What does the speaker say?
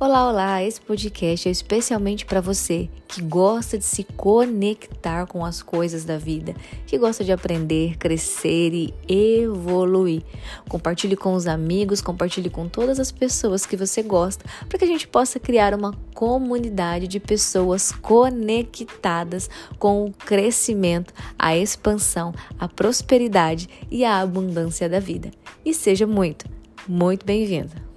Olá, olá! Esse podcast é especialmente para você que gosta de se conectar com as coisas da vida, que gosta de aprender, crescer e evoluir. Compartilhe com os amigos, compartilhe com todas as pessoas que você gosta, para que a gente possa criar uma comunidade de pessoas conectadas com o crescimento, a expansão, a prosperidade e a abundância da vida. E seja muito, muito bem-vindo!